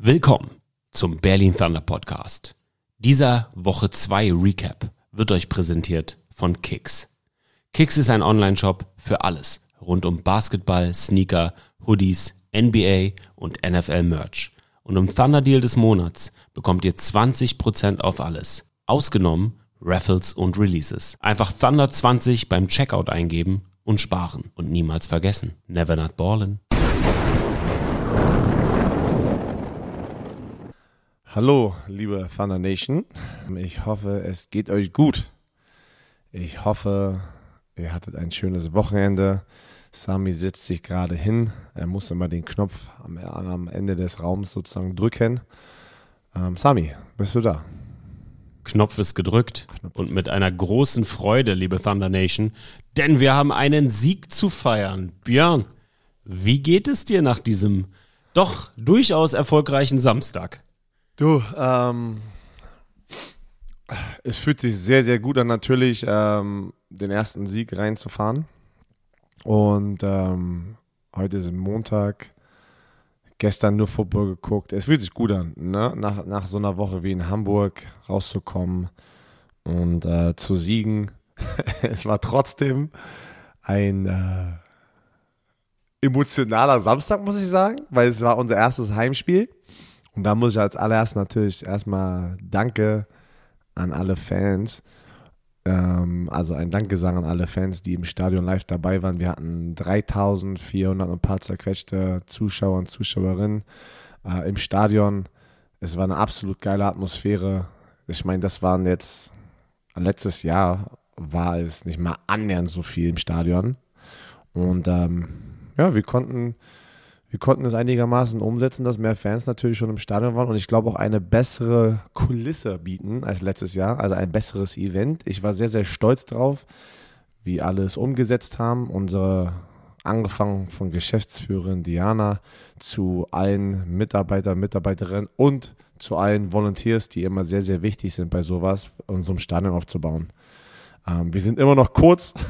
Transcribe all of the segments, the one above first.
Willkommen zum Berlin Thunder Podcast. Dieser Woche 2 Recap wird euch präsentiert von Kicks. Kicks ist ein Online-Shop für alles rund um Basketball, Sneaker, Hoodies, NBA und NFL Merch. Und im Thunder Deal des Monats bekommt ihr 20% auf alles. Ausgenommen Raffles und Releases. Einfach Thunder 20 beim Checkout eingeben und sparen und niemals vergessen. Never not ballin'. Hallo, liebe Thunder Nation. Ich hoffe, es geht euch gut. Ich hoffe, ihr hattet ein schönes Wochenende. Sami setzt sich gerade hin. Er muss immer den Knopf am, am Ende des Raums sozusagen drücken. Ähm, Sami, bist du da? Knopf ist gedrückt Knopf und mit einer großen Freude, liebe Thunder Nation, denn wir haben einen Sieg zu feiern. Björn, wie geht es dir nach diesem doch durchaus erfolgreichen Samstag? Du, ähm, es fühlt sich sehr, sehr gut an, natürlich ähm, den ersten Sieg reinzufahren. Und ähm, heute ist Montag. Gestern nur Football geguckt. Es fühlt sich gut an, ne? nach, nach so einer Woche wie in Hamburg rauszukommen und äh, zu siegen. es war trotzdem ein äh, emotionaler Samstag, muss ich sagen, weil es war unser erstes Heimspiel. Und da muss ich als allererst natürlich erstmal Danke an alle Fans. Ähm, also ein Dankgesang an alle Fans, die im Stadion live dabei waren. Wir hatten 3400 und ein paar zerquetschte Zuschauer und Zuschauerinnen äh, im Stadion. Es war eine absolut geile Atmosphäre. Ich meine, das waren jetzt, letztes Jahr war es nicht mal annähernd so viel im Stadion. Und ähm, ja, wir konnten wir konnten es einigermaßen umsetzen, dass mehr Fans natürlich schon im Stadion waren und ich glaube auch eine bessere Kulisse bieten als letztes Jahr, also ein besseres Event. Ich war sehr, sehr stolz drauf, wie alle es umgesetzt haben. Unsere angefangen von Geschäftsführerin Diana zu allen Mitarbeiter, Mitarbeiterinnen und zu allen Volunteers, die immer sehr, sehr wichtig sind bei sowas, unserem Stadion aufzubauen. Ähm, wir sind immer noch kurz.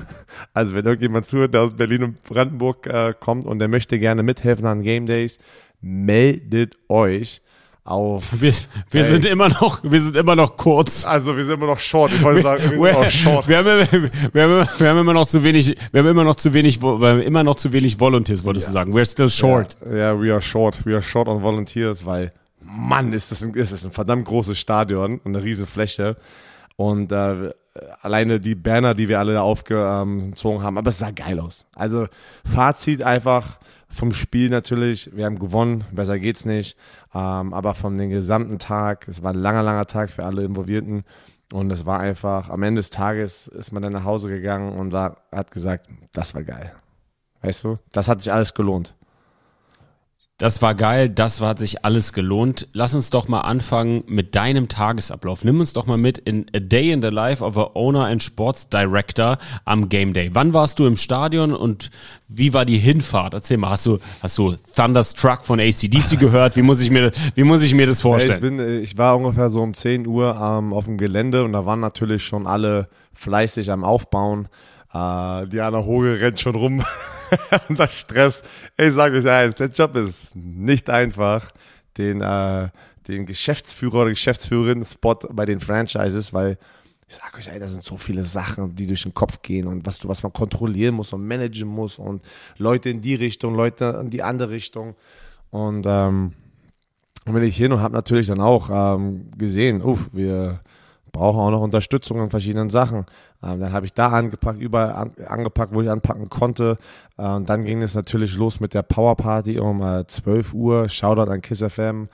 Also wenn irgendjemand zuhört, der aus Berlin und Brandenburg äh, kommt und der möchte gerne mithelfen an Game Days, meldet euch auf. Wir, wir sind immer noch, wir sind immer noch kurz. Also wir sind immer noch short. Ich wollte sagen, wir sind short. Wir haben, wir, haben, wir haben immer noch zu wenig, wir haben immer noch zu wenig, wir haben immer noch zu wenig Volunteers, wolltest ja. du sagen. We're still short. Ja, yeah, we are short. We are short on Volunteers, weil Mann, ist das ein, ist das ein verdammt großes Stadion und eine riesen Fläche. Und äh, alleine die Banner, die wir alle da aufgezogen haben, aber es sah geil aus. Also Fazit einfach vom Spiel natürlich, wir haben gewonnen, besser geht's nicht, ähm, aber von dem gesamten Tag, es war ein langer, langer Tag für alle Involvierten und es war einfach, am Ende des Tages ist man dann nach Hause gegangen und war, hat gesagt, das war geil. Weißt du, das hat sich alles gelohnt. Das war geil, das hat sich alles gelohnt. Lass uns doch mal anfangen mit deinem Tagesablauf. Nimm uns doch mal mit in A Day in the Life of a Owner and Sports Director am Game Day. Wann warst du im Stadion und wie war die Hinfahrt? Erzähl mal, hast du, hast du Thunderstruck von ACDC gehört? Wie muss ich mir, wie muss ich mir das vorstellen? Ich, bin, ich war ungefähr so um 10 Uhr ähm, auf dem Gelände und da waren natürlich schon alle fleißig am Aufbauen. Äh, Diana Hoge rennt schon rum unter Stress. Ich sage euch eins, der Job ist nicht einfach, den, äh, den Geschäftsführer oder Geschäftsführerin-Spot bei den Franchises, weil ich sage euch, ey, da sind so viele Sachen, die durch den Kopf gehen und was was man kontrollieren muss und managen muss und Leute in die Richtung, Leute in die andere Richtung. Und ähm, bin ich hin und habe natürlich dann auch ähm, gesehen, uff, wir brauchen auch noch Unterstützung in verschiedenen Sachen. Ähm, dann habe ich da angepackt, überall an, angepackt, wo ich anpacken konnte. Ähm, dann ging es natürlich los mit der Power Party um äh, 12 Uhr. Shoutout an Kiss FM,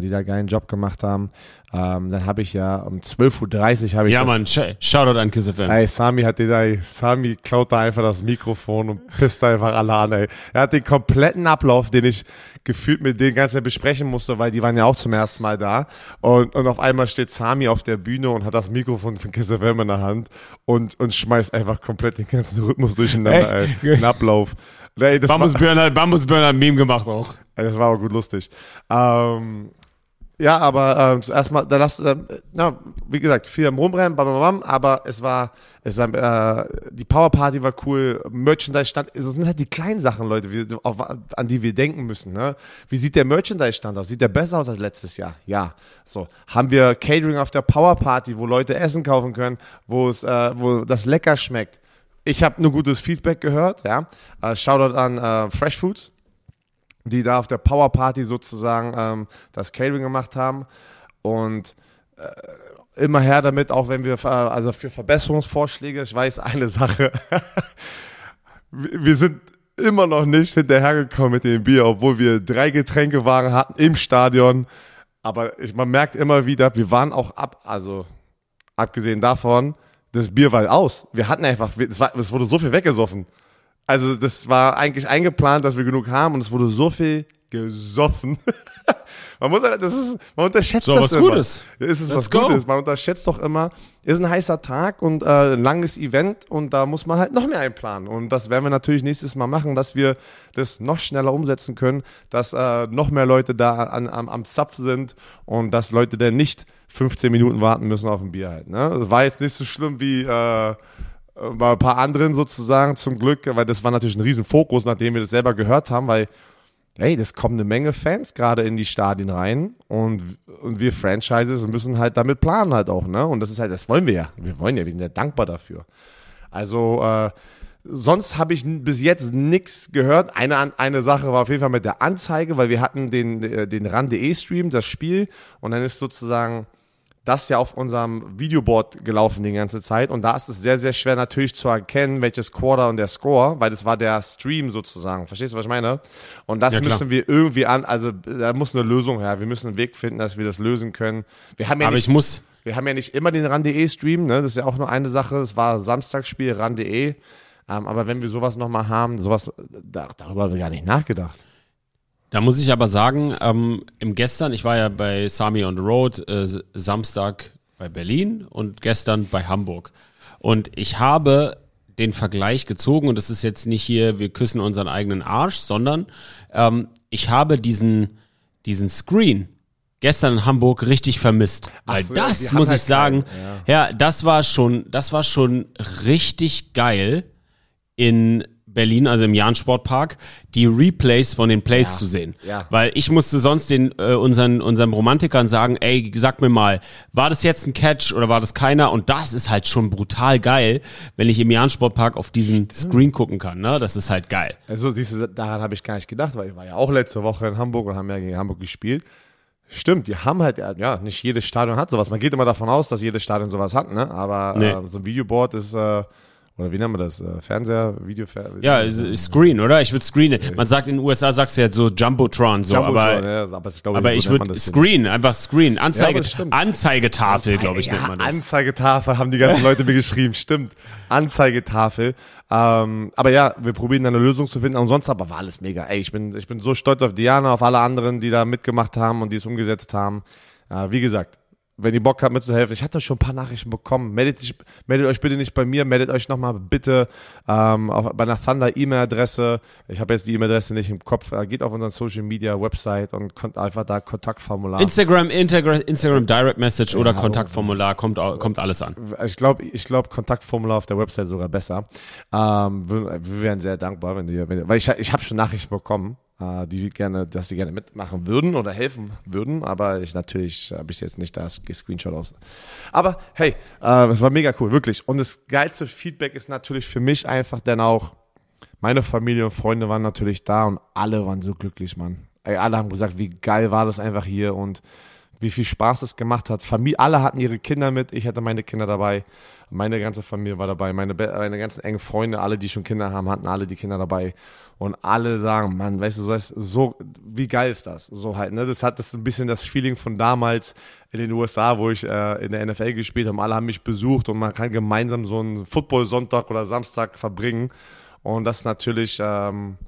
die da geilen Job gemacht haben. Ähm, dann habe ich ja um 12.30 Uhr habe ich. Ja, Mann, Shoutout an Kiss FM. Ey, Sami hat den, ey, Sami klaut da einfach das Mikrofon und pisst einfach alle an, ey. Er hat den kompletten Ablauf, den ich gefühlt mit denen ganzen besprechen musste, weil die waren ja auch zum ersten Mal da. Und, und auf einmal steht Sami auf der Bühne und hat das Mikrofon von Kiss FM in der Hand und, und schmeißt einfach komplett den ganzen Rhythmus durcheinander, ey. ey. Den Ablauf. Bambus Burner, Bambus Burner Meme gemacht auch. Ey, das war auch gut lustig. Ähm, Ja, aber äh, zuerst mal, da lass, äh, na, wie gesagt, viel am Rumrennen, bam, bam, bam, aber es war, es war, äh, die Power Party war cool, Merchandise stand, es sind halt die kleinen Sachen, Leute, wie, auf, an die wir denken müssen. Ne? Wie sieht der Merchandise Stand aus? Sieht der besser aus als letztes Jahr? Ja. So haben wir Catering auf der Power Party, wo Leute Essen kaufen können, wo es, äh, wo das lecker schmeckt. Ich habe nur gutes Feedback gehört. Ja, äh, Shoutout an äh, Fresh Foods die da auf der Power Party sozusagen ähm, das Catering gemacht haben. Und äh, immer her damit, auch wenn wir, also für Verbesserungsvorschläge, ich weiß eine Sache, wir sind immer noch nicht hinterhergekommen mit dem Bier, obwohl wir drei Getränkewagen hatten im Stadion. Aber ich, man merkt immer wieder, wir waren auch ab, also abgesehen davon, das Bier war aus. Wir hatten einfach, es, war, es wurde so viel weggesoffen. Also das war eigentlich eingeplant, dass wir genug haben und es wurde so viel gesoffen. man muss, das ist, man unterschätzt so, das was immer. Gutes. Ist es Let's was go. Gutes? Man unterschätzt doch immer, ist ein heißer Tag und äh, ein langes Event und da muss man halt noch mehr einplanen. Und das werden wir natürlich nächstes Mal machen, dass wir das noch schneller umsetzen können, dass äh, noch mehr Leute da an, am, am Zapf sind und dass Leute dann nicht 15 Minuten warten müssen auf ein Bier halt. Ne? Das war jetzt nicht so schlimm wie äh, bei ein paar anderen sozusagen zum Glück, weil das war natürlich ein Riesenfokus, nachdem wir das selber gehört haben, weil hey, das kommen eine Menge Fans gerade in die Stadien rein und, und wir Franchises müssen halt damit planen halt auch, ne? Und das ist halt, das wollen wir ja. Wir wollen ja, wir sind ja dankbar dafür. Also, äh, sonst habe ich bis jetzt nichts gehört. Eine, eine Sache war auf jeden Fall mit der Anzeige, weil wir hatten den, äh, den RAN.de Stream, das Spiel, und dann ist sozusagen das ja auf unserem Videoboard gelaufen die ganze Zeit und da ist es sehr, sehr schwer natürlich zu erkennen, welches Quarter und der Score, weil das war der Stream sozusagen. Verstehst du, was ich meine? Und das Ja, müssen wir irgendwie an, also da muss eine Lösung her. Wir müssen einen Weg finden, dass wir das lösen können. Wir haben ja Aber nicht ich muss, wir haben ja nicht immer den RAN.de Stream, ne? Das ist ja auch nur eine Sache. Es war Samstagsspiel RAN.de. Ähm, aber wenn wir sowas nochmal haben, sowas, da, darüber haben wir gar nicht nachgedacht. Da muss ich aber sagen, ähm, im gestern, ich war ja bei Sami on the Road, äh, Samstag bei Berlin und gestern bei Hamburg. Und ich habe den Vergleich gezogen, und das ist jetzt nicht hier, wir küssen unseren eigenen Arsch, sondern ähm, ich habe diesen, diesen Screen gestern in Hamburg richtig vermisst. Weil so, ja, das, muss halt ich sagen, keinen, ja, das war schon, das war schon richtig geil in Berlin, also im Jahn Sportpark, die Replays von den Plays zu sehen. ja. Weil ich musste sonst den äh, unseren unseren Romantikern sagen, ey, sag mir mal, war das jetzt ein Catch oder war das keiner? Und das ist halt schon brutal geil, wenn ich im Jahn Sportpark auf diesen Screen gucken kann. Ne, das ist halt geil. Also siehst du, daran habe ich gar nicht gedacht, weil ich war ja auch letzte Woche in Hamburg und haben ja gegen Hamburg gespielt. Stimmt, die haben halt, ja, nicht jedes Stadion hat sowas. Man geht immer davon aus, dass jedes Stadion sowas hat, ne? Aber Nee. äh, so ein Videoboard ist, äh, oder wie nennt man das? Äh, Fernseher, Videofer Ja, Screen, oder? Ich würde Screen. Man sagt in den USA sagst du ja so Jumbotron, so, Jumbotron, aber ja, aber, das, glaube aber ich würde Screen, einfach Screen, Anzeige, stimmt. Anzeigetafel, glaube ich, ja, nennt man das. Anzeigetafel haben die ganzen Leute mir geschrieben, stimmt. Anzeigetafel. Ähm, aber ja, wir probieren eine Lösung zu finden. Und sonst aber war alles mega. Ey, ich bin, ich bin so stolz auf Diana, auf alle anderen, die da mitgemacht haben und die es umgesetzt haben. Äh, wie gesagt, wenn ihr Bock habt mitzuhelfen, ich hatte schon ein paar Nachrichten bekommen. Meldet, dich, meldet euch bitte nicht bei mir, meldet euch nochmal bitte ähm, auf, bei einer Thunder E-Mail-Adresse. Ich habe jetzt die E-Mail-Adresse nicht im Kopf. Äh, geht auf unseren Social Media Website und kommt einfach da Kontaktformular. Instagram, Integra Instagram Direct Message oder Kontaktformular, kommt, kommt alles an. Ich glaube, ich glaube Kontaktformular auf der Website sogar besser. Ähm, wir, wir wären sehr dankbar, wenn die, wenn, weil ich, ich habe schon Nachrichten bekommen, die gerne, dass sie gerne mitmachen würden oder helfen würden, aber ich natürlich habe ich jetzt nicht das Screenshot aus. Aber hey, äh, es war mega cool, wirklich. Und das geilste Feedback ist natürlich für mich einfach dann auch, meine Familie und Freunde waren natürlich da und alle waren so glücklich, Mann. Ey, alle haben gesagt, wie geil war das einfach hier und wie viel Spaß es gemacht hat. Familie, alle hatten ihre Kinder mit, ich hatte meine Kinder dabei, meine ganze Familie war dabei, meine, meine ganzen engen Freunde, alle, die schon Kinder haben, hatten alle die Kinder dabei. Und alle sagen, Mann, weißt du, so, ist- so wie geil ist das? So halt, ne? Das hat das ein bisschen das Feeling von damals in den USA, wo ich äh, in der NFL gespielt habe. Alle haben mich besucht und man kann gemeinsam so einen Football-Sonntag oder Samstag verbringen. Und das natürlich, ähm,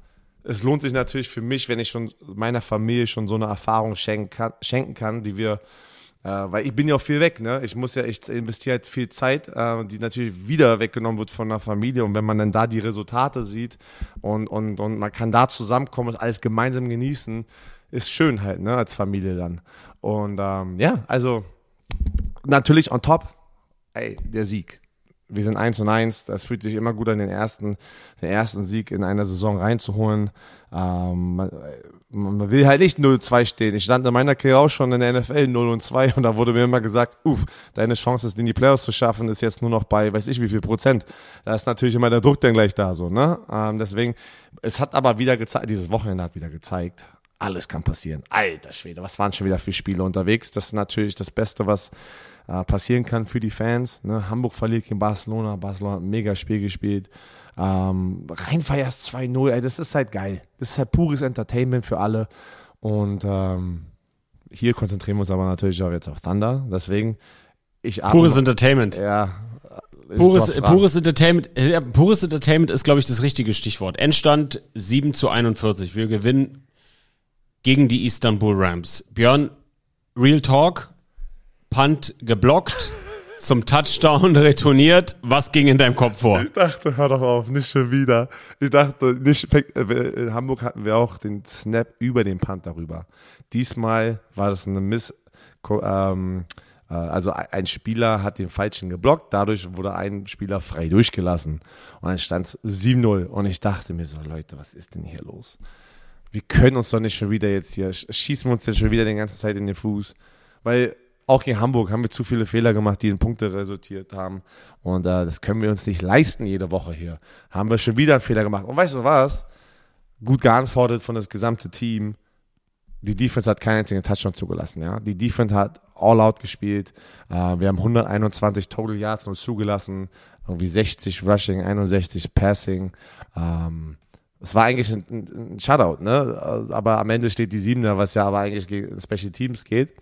es lohnt sich natürlich für mich, wenn ich schon meiner Familie schon so eine Erfahrung schenken kann, schenken kann die wir, äh, weil ich bin ja auch viel weg, ne? Ich muss ja, ich investiere halt viel Zeit, äh, die natürlich wieder weggenommen wird von der Familie. Und wenn man dann da die Resultate sieht und, und, und man kann da zusammenkommen und alles gemeinsam genießen, ist schön halt, ne, als Familie dann. Und ähm, ja, also natürlich on top, ey, der Sieg. Wir sind eins und eins. Das fühlt sich immer gut an, den ersten, den ersten Sieg in einer Saison reinzuholen. Ähm, man, man, will halt nicht 0-2 stehen. Ich stand in meiner Karriere auch schon in der NFL 0 und 2 und da wurde mir immer gesagt, uff, deine Chance, es in die Playoffs zu schaffen, ist jetzt nur noch bei, weiß ich wie viel Prozent. Da ist natürlich immer der Druck dann gleich da, so, ne? Ähm, deswegen, es hat aber wieder gezeigt, dieses Wochenende hat wieder gezeigt, alles kann passieren. Alter Schwede, was waren schon wieder für Spiele unterwegs? Das ist natürlich das Beste, was äh, passieren kann für die Fans. Ne? Hamburg verliert gegen Barcelona, Barcelona hat ein mega Spiel gespielt. Ähm, Rheinfeiers 2-0, ey, das ist halt geil. Das ist halt pures Entertainment für alle. Und ähm, hier konzentrieren wir uns aber natürlich auch jetzt auf Thunder. Deswegen, ich Pures Entertainment. Ja. Pures, pures, Entertainment, ja, pures Entertainment ist, glaube ich, das richtige Stichwort. Endstand 7 zu 41. Wir gewinnen gegen die Istanbul Rams. Björn, Real Talk, Punt geblockt, zum Touchdown retourniert. Was ging in deinem Kopf vor? Ich dachte, hör doch auf, nicht schon wieder. Ich dachte, nicht, äh, in Hamburg hatten wir auch den Snap über den Punt darüber. Diesmal war das eine Miss, ähm, äh, also ein Spieler hat den Falschen geblockt, dadurch wurde ein Spieler frei durchgelassen. Und dann stand es 7-0. Und ich dachte mir so, Leute, was ist denn hier los? Wir können uns doch nicht schon wieder jetzt hier, schießen wir uns jetzt schon wieder die ganze Zeit in den Fuß. Weil auch gegen Hamburg haben wir zu viele Fehler gemacht, die in Punkte resultiert haben. Und äh, das können wir uns nicht leisten jede Woche hier. Haben wir schon wieder einen Fehler gemacht. Und weißt du was? Gut geantwortet von das gesamte Team. Die Defense hat keinen einzigen Touchdown zugelassen. Ja? Die Defense hat all out gespielt. Äh, wir haben 121 Total Yards uns zugelassen. Irgendwie 60 Rushing, 61 Passing. Ähm, es war eigentlich ein, ein Shutout, ne? Aber am Ende steht die Siebener, was ja aber eigentlich gegen Special Teams geht.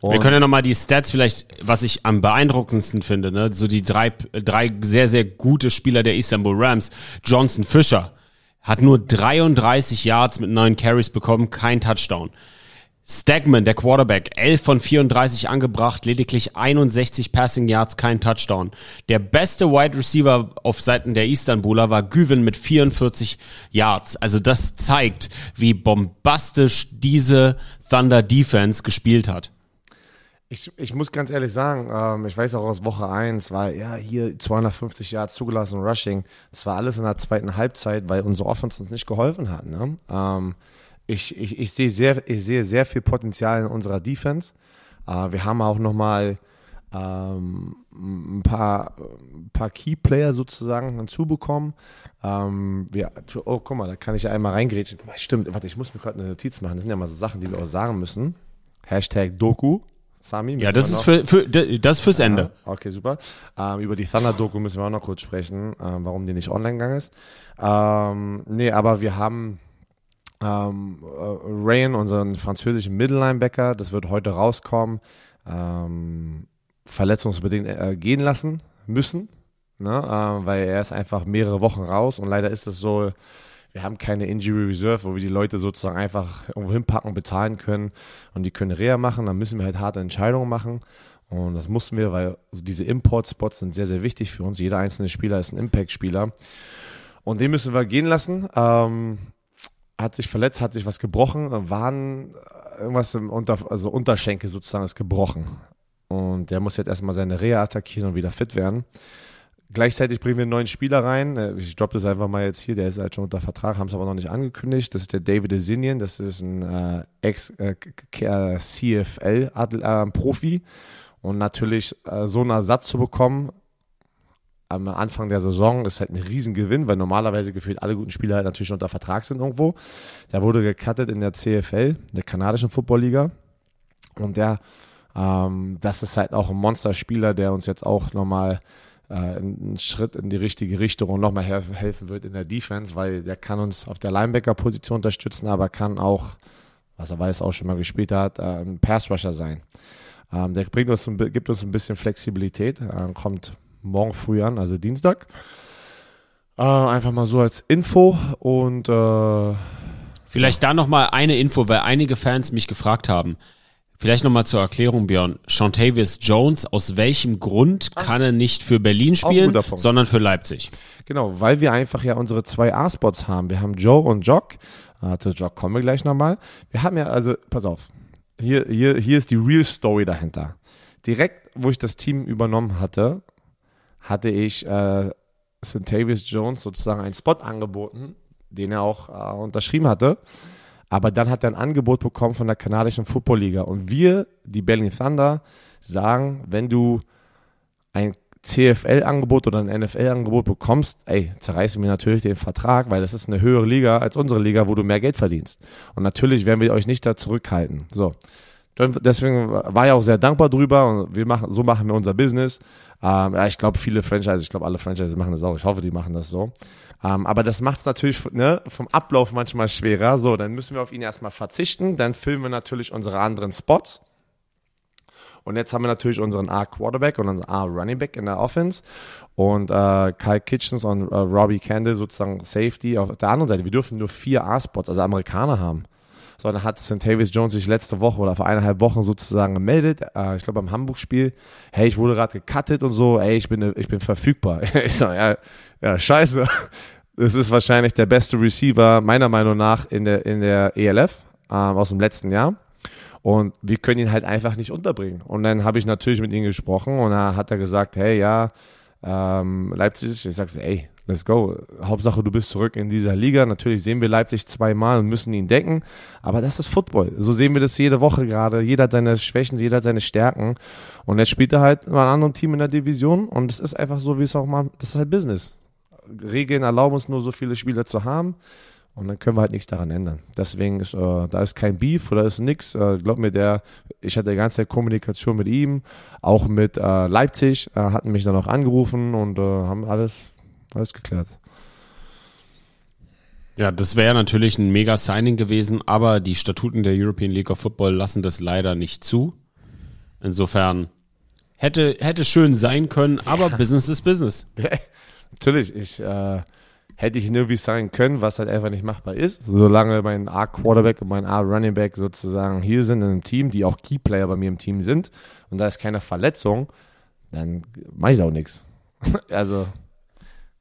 Und wir können ja nochmal die Stats vielleicht, was ich am beeindruckendsten finde, ne? so die drei, drei sehr, sehr gute Spieler der Istanbul Rams. Johnson Fischer hat nur 33 Yards mit neun Carries bekommen, kein Touchdown. Stagman, der Quarterback, 11 von 34 angebracht, lediglich 61 Passing Yards, kein Touchdown. Der beste Wide Receiver auf Seiten der Istanbuler war Güven mit 44 Yards. Also das zeigt, wie bombastisch diese Thunder Defense gespielt hat. Ich, ich muss ganz ehrlich sagen, ähm, ich weiß auch aus Woche 1, war ja hier 250 Yards zugelassen Rushing. Das war alles in der zweiten Halbzeit, weil unsere Offense uns nicht geholfen hat. Ne? Ähm, ich, ich, ich, sehe sehr, ich sehe sehr viel Potenzial in unserer Defense. Äh, wir haben auch nochmal ähm, ein paar, ein paar Key-Player sozusagen hinzubekommen. Ähm, wir, oh, guck mal, da kann ich ja einmal reingrätschen. Stimmt, warte, ich muss mir gerade eine Notiz machen. Das sind ja mal so Sachen, die wir auch sagen müssen. Hashtag Doku. Sami. Ja, das ist, für, für, das fürs Ende. Ah, okay, super. Ähm, über die Thunder-Doku müssen wir auch noch kurz sprechen, ähm, warum die nicht online gegangen ist. Ähm, nee, aber wir haben ähm, äh, Rayan, unseren französischen Mittellinebacker, das wird heute rauskommen, ähm, verletzungsbedingt äh, gehen lassen müssen, ne? äh, weil er ist einfach mehrere Wochen raus und leider ist es so, wir haben keine Injury Reserve, wo wir die Leute sozusagen einfach irgendwo hinpacken, bezahlen können und die können Reha machen. Dann müssen wir halt harte Entscheidungen machen. Und das mussten wir, weil diese Import-Spots sind sehr, sehr wichtig für uns. Jeder einzelne Spieler ist ein Impact-Spieler. Und den müssen wir gehen lassen. Ähm, hat sich verletzt, hat sich was gebrochen, waren irgendwas im Unter, also Unterschenkel sozusagen ist gebrochen. Und der muss jetzt erstmal seine Reha attackieren und wieder fit werden. Gleichzeitig bringen wir einen neuen Spieler rein. Äh, ich droppe das einfach mal jetzt hier. Der ist halt schon unter Vertrag, haben es aber noch nicht angekündigt. Das ist der David Azinian. Das ist ein äh, Ex-CFL-Profi. Äh, und natürlich äh, so einen Ersatz zu bekommen am Anfang der Saison ist halt ein Riesengewinn, weil normalerweise gefühlt alle guten Spieler halt natürlich unter Vertrag sind irgendwo. Der wurde gecuttet in der CFL, der kanadischen Footballliga. Und der, ähm, das ist halt auch ein Monsterspieler, der uns jetzt auch nochmal äh, einen Schritt in die richtige Richtung und nochmal helfen wird in der Defense, weil der kann uns auf der Linebacker-Position unterstützen, aber kann auch, was er weiß, auch schon mal gespielt hat, äh, ein Pass-Rusher sein. Ähm, der bringt uns, gibt uns ein bisschen Flexibilität, äh, kommt morgen früh an, also Dienstag. Äh, einfach mal so als Info und äh, Vielleicht da nochmal eine Info, weil einige Fans mich gefragt haben. Vielleicht nochmal zur Erklärung, Björn. Shantavius Jones, aus welchem Grund ah. kann er nicht für Berlin spielen, sondern für Leipzig? Genau, weil wir einfach ja unsere zwei A-Spots haben. Wir haben Joe und Jock. Äh, zu Jock kommen wir gleich nochmal. Wir haben ja, also, pass auf, hier, hier, hier ist die Real Story dahinter. Direkt, wo ich das Team übernommen hatte, hatte ich äh, Centavius Jones sozusagen einen Spot angeboten, den er auch äh, unterschrieben hatte. Aber dann hat er ein Angebot bekommen von der kanadischen Football Liga. Und wir, die Berlin Thunder, sagen, wenn du ein CFL-Angebot oder ein NFL-Angebot bekommst, ey, zerreißen wir natürlich den Vertrag, weil das ist eine höhere Liga als unsere Liga, wo du mehr Geld verdienst. Und natürlich werden wir euch nicht da zurückhalten. So. Deswegen war ich auch sehr dankbar drüber und wir machen, so machen wir unser Business. Ähm, ja, ich glaube, viele Franchises, ich glaube, alle Franchises machen das auch. Ich hoffe, die machen das so. Ähm, aber das macht es natürlich ne, vom Ablauf manchmal schwerer. So, dann müssen wir auf ihn erstmal verzichten. Dann filmen wir natürlich unsere anderen Spots. Und jetzt haben wir natürlich unseren A-Quarterback und unseren A-Running Back in der Offense. Und äh, Kyle Kitchens und äh, Robbie Kendall sozusagen Safety auf der anderen Seite. Wir dürfen nur vier A-Spots, also Amerikaner haben. So, dann hat Tavis Jones sich letzte Woche oder vor eineinhalb Wochen sozusagen gemeldet, äh, ich glaube beim Hamburg-Spiel, hey, ich wurde gerade gecuttet und so, ey, ich bin, ich bin verfügbar. ich so, ja, ja, scheiße. Das ist wahrscheinlich der beste Receiver, meiner Meinung nach, in der, in der ELF ähm, aus dem letzten Jahr. Und wir können ihn halt einfach nicht unterbringen. Und dann habe ich natürlich mit ihm gesprochen und da hat er gesagt, hey, ja, ähm, Leipzig, ich sag's, ey, let's go. Hauptsache, du bist zurück in dieser Liga. Natürlich sehen wir Leipzig zweimal und müssen ihn decken, aber das ist Football. So sehen wir das jede Woche gerade. Jeder hat seine Schwächen, jeder hat seine Stärken. Und jetzt spielt er halt mal ein anderes Team in der Division und es ist einfach so, wie es auch mal, das ist halt Business. Regeln erlauben uns nur so viele Spieler zu haben. Und dann können wir halt nichts daran ändern. Deswegen ist, äh, da ist kein Beef oder ist nichts. Äh, glaub mir, der, ich hatte die ganze Zeit Kommunikation mit ihm, auch mit äh, Leipzig, äh, hatten mich dann auch angerufen und äh, haben alles, alles geklärt. Ja, das wäre natürlich ein mega Signing gewesen, aber die Statuten der European League of Football lassen das leider nicht zu. Insofern hätte, hätte schön sein können, aber ja. Business ist Business. natürlich, ich, äh, hätte ich irgendwie sagen können, was halt einfach nicht machbar ist. Solange mein A-Quarterback und mein A-Running Back sozusagen hier sind in einem Team, die auch Keyplayer bei mir im Team sind und da ist keine Verletzung, dann mache ich auch nichts. also.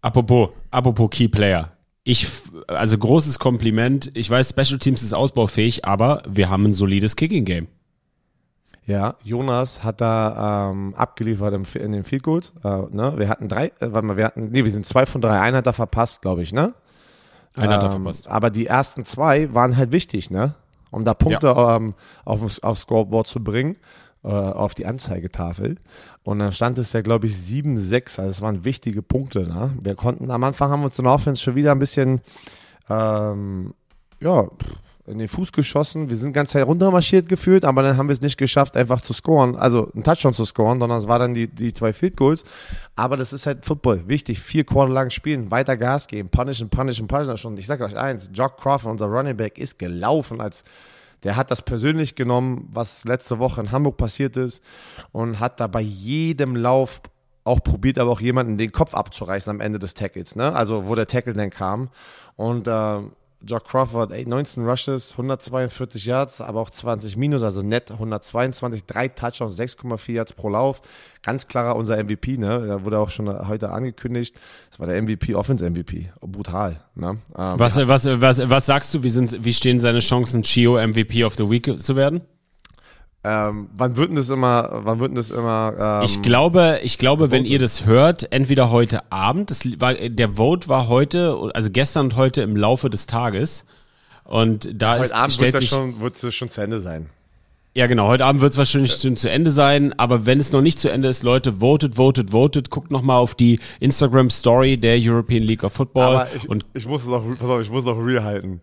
Apropos, apropos Keyplayer. Ich, also großes Kompliment. Ich weiß, Special Teams ist ausbaufähig, aber wir haben ein solides Kicking Game. Ja, Jonas hat da ähm, abgeliefert im, in den Field Goals. Äh, ne? Wir hatten drei, äh, warte mal, wir hatten, nee, wir sind zwei von drei. Einer hat er verpasst, glaube ich, ne? Einer hat er ähm, verpasst. Aber die ersten zwei waren halt wichtig, ne? Um da Punkte ja. ähm, auf, aufs Scoreboard zu bringen, äh, auf die Anzeigetafel. Und dann stand es ja, glaube ich, 7-6. Also es waren wichtige Punkte, ne? Wir konnten, am Anfang haben wir uns in der Offense schon wieder ein bisschen, ähm, ja, in den Fuß geschossen. Wir sind ganz Zeit runtermarschiert gefühlt, aber dann haben wir es nicht geschafft, einfach zu scoren, also einen Touchdown zu scoren, sondern es war dann die, die zwei Field Goals. Aber das ist halt Football. Wichtig. Vier Quarter lang spielen, weiter Gas geben, punishen, punishen, punishen. Und ich sage euch eins, Jock Crawford, unser Running Back, ist gelaufen als, der hat das persönlich genommen, was letzte Woche in Hamburg passiert ist und hat da bei jedem Lauf auch probiert, aber auch jemanden den Kopf abzureißen am Ende des Tackles, ne? Also, wo der Tackle dann kam. Und, äh, Jock Crawford, ey, 19 Rushes, 142 Yards, aber auch 20 Minus, also net 122, drei Touchdowns, 6,4 Yards pro Lauf. Ganz klarer unser MVP, ne? Da wurde auch schon heute angekündigt. Das war der MVP, Offense MVP. Brutal, ne? Ähm, was, was, was, was sagst du, wie, sind, wie stehen seine Chancen, Chio MVP of the Week zu werden? Ähm, wann wird denn das immer, wann wird das immer? Ähm, ich glaube, ich glaube, wenn ihr das hört, entweder heute Abend, das war, der Vote war heute, also gestern und heute im Laufe des Tages. Und da heute ist, Abend stellt sich schon, wird es schon zu Ende sein. Ja, genau. Heute Abend wird es wahrscheinlich ja. schon zu Ende sein. Aber wenn es noch nicht zu Ende ist, Leute, votet, votet, votet. Guckt nochmal auf die Instagram Story der European League of Football. Aber ich, und ich muss es auch, pass auf, ich muss auch real halten.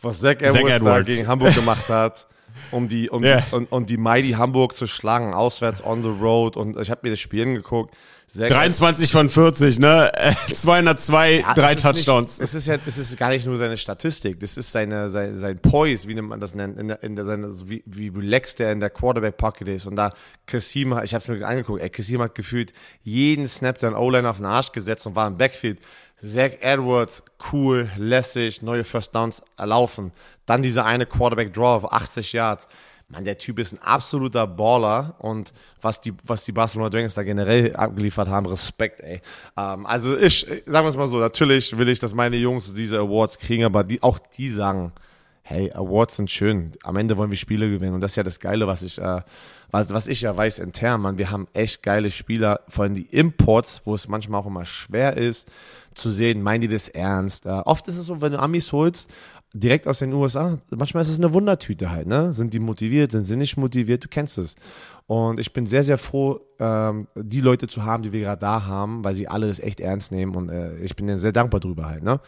Was Zach Edwards, Zach Edwards. da gegen Hamburg gemacht hat um die, um, yeah. die, um, um die Mighty Hamburg zu schlagen, auswärts on the road. Und ich habe mir das Spiel angeguckt. Sehr 23 geil. von 40, ne? 202, ja, drei Touchdowns. Es ist ja, es ist gar nicht nur seine Statistik, das ist seine, sein, sein Poise, wie man das nennt, in der, in der, seine, wie, wie relaxed er in der Quarterback Pocket ist. Und da Kassim, ich habe es mir angeguckt, ey, Kassim hat gefühlt jeden Snap der O-Line auf den Arsch gesetzt und war im Backfield. Zach Edwards, cool, lässig, neue First Downs erlaufen. Dann dieser eine Quarterback Draw auf 80 Yards. man, der Typ ist ein absoluter Baller und was die, was die Barcelona Dragons da generell abgeliefert haben, Respekt, ey. Ähm, also ich, sagen wir es mal so, natürlich will ich, dass meine Jungs diese Awards kriegen, aber die, auch die sagen, hey, Awards sind schön. Am Ende wollen wir Spiele gewinnen und das ist ja das Geile, was ich, äh, was, was ich ja weiß intern, man, wir haben echt geile Spieler, vor allem die Imports, wo es manchmal auch immer schwer ist zu sehen, meinen die das ernst. Äh, oft ist es so, wenn du Amis holst, direkt aus den USA, manchmal ist es eine Wundertüte halt, ne? Sind die motiviert, sind sie nicht motiviert, du kennst es. Und ich bin sehr, sehr froh, ähm, die Leute zu haben, die wir gerade da haben, weil sie alle das echt ernst nehmen und äh, ich bin denen sehr dankbar drüber halt, ne?